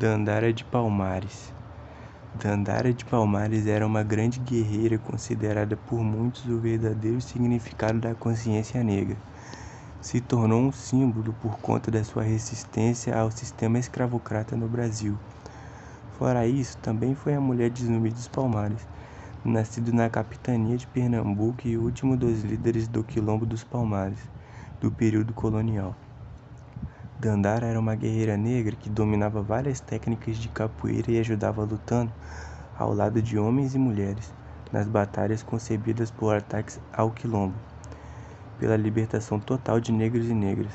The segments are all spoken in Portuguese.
Dandara de Palmares Dandara de Palmares era uma grande guerreira considerada por muitos o verdadeiro significado da consciência negra. Se tornou um símbolo por conta da sua resistência ao sistema escravocrata no Brasil. Fora isso, também foi a mulher de Zumbi dos Palmares, nascido na capitania de Pernambuco e último dos líderes do Quilombo dos Palmares, do período colonial. Dandara era uma guerreira negra que dominava várias técnicas de capoeira e ajudava lutando ao lado de homens e mulheres nas batalhas concebidas por ataques ao quilombo, pela libertação total de negros e negras.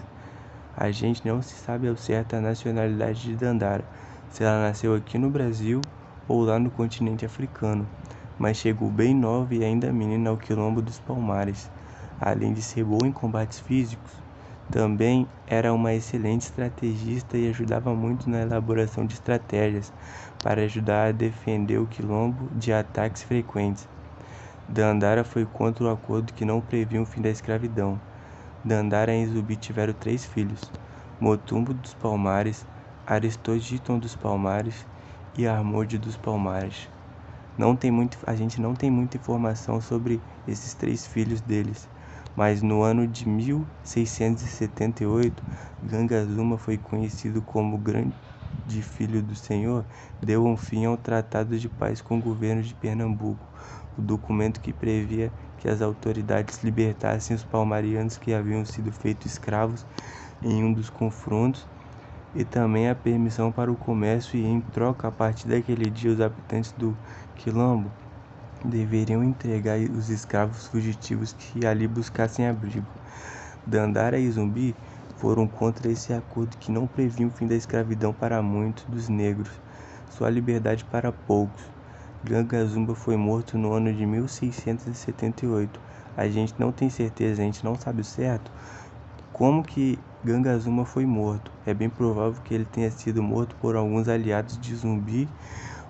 A gente não se sabe ao certo a nacionalidade de Dandara, se ela nasceu aqui no Brasil ou lá no continente africano, mas chegou bem nova e ainda menina ao quilombo dos Palmares. Além de ser boa em combates físicos, também era uma excelente estrategista e ajudava muito na elaboração de estratégias para ajudar a defender o quilombo de ataques frequentes. Dandara foi contra o acordo que não previa o fim da escravidão. Dandara e Zubi tiveram três filhos: Motumbo dos Palmares, Aristogiton dos Palmares e Armode dos Palmares. Não tem muito, a gente não tem muita informação sobre esses três filhos deles mas no ano de 1678, Gangazuma foi conhecido como Grande Filho do Senhor, deu um fim ao Tratado de Paz com o governo de Pernambuco, o documento que previa que as autoridades libertassem os palmarianos que haviam sido feitos escravos em um dos confrontos e também a permissão para o comércio e em troca a partir daquele dia os habitantes do quilombo deveriam entregar os escravos fugitivos que ali buscassem abrigo. Dandara e Zumbi foram contra esse acordo que não previa o fim da escravidão para muitos dos negros, a liberdade para poucos. Ganga Zumba foi morto no ano de 1678. A gente não tem certeza, a gente não sabe o certo como que Ganga Zumba foi morto. É bem provável que ele tenha sido morto por alguns aliados de Zumbi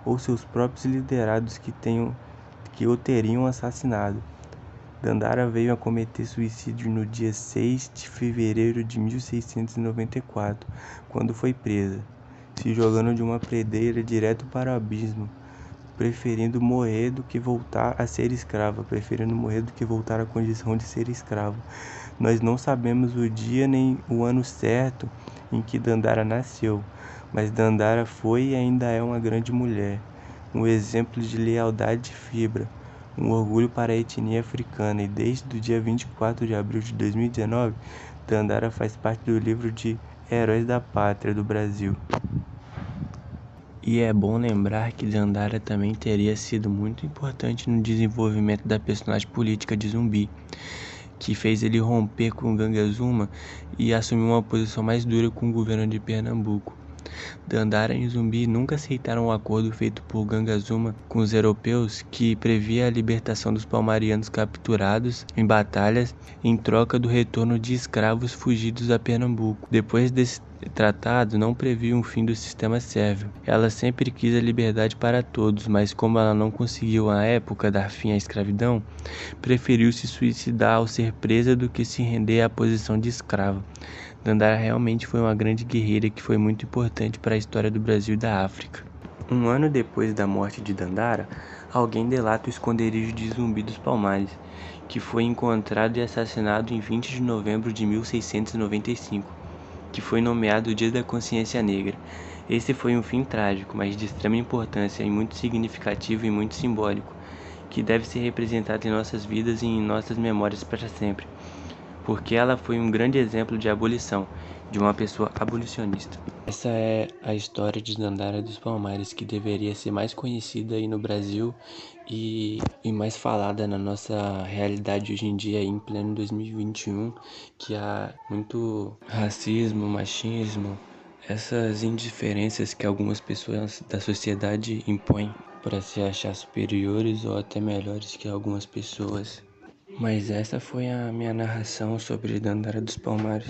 ou seus próprios liderados que tenham que o teriam assassinado. Dandara veio a cometer suicídio no dia 6 de fevereiro de 1694, quando foi presa, se jogando de uma predeira direto para o abismo, preferindo morrer do que voltar a ser escrava, preferindo morrer do que voltar à condição de ser escravo. Nós não sabemos o dia nem o ano certo em que Dandara nasceu, mas Dandara foi e ainda é uma grande mulher um exemplo de lealdade e fibra, um orgulho para a etnia africana e desde o dia 24 de abril de 2019, Dandara faz parte do livro de Heróis da Pátria do Brasil. E é bom lembrar que Dandara também teria sido muito importante no desenvolvimento da personagem política de Zumbi, que fez ele romper com Gangazuma e assumir uma posição mais dura com o governo de Pernambuco. Dandara e Zumbi nunca aceitaram o acordo feito por Gangazuma com os europeus que previa a libertação dos palmarianos capturados em batalhas em troca do retorno de escravos fugidos a Pernambuco. Depois desse tratado não previa um fim do sistema sérvio. Ela sempre quis a liberdade para todos, mas como ela não conseguiu à época dar fim à escravidão, preferiu se suicidar ao ser presa do que se render à posição de escrava. Dandara realmente foi uma grande guerreira que foi muito importante para a história do Brasil e da África. Um ano depois da morte de Dandara, alguém delata o esconderijo de Zumbi dos Palmares, que foi encontrado e assassinado em 20 de novembro de 1695, que foi nomeado o Dia da Consciência Negra. Esse foi um fim trágico, mas de extrema importância e muito significativo e muito simbólico, que deve ser representado em nossas vidas e em nossas memórias para sempre porque ela foi um grande exemplo de abolição, de uma pessoa abolicionista. Essa é a história de Dandara dos Palmares, que deveria ser mais conhecida aí no Brasil e, e mais falada na nossa realidade hoje em dia, em pleno 2021, que há muito racismo, machismo, essas indiferenças que algumas pessoas da sociedade impõem para se achar superiores ou até melhores que algumas pessoas. Mas essa foi a minha narração sobre Dandara dos Palmares.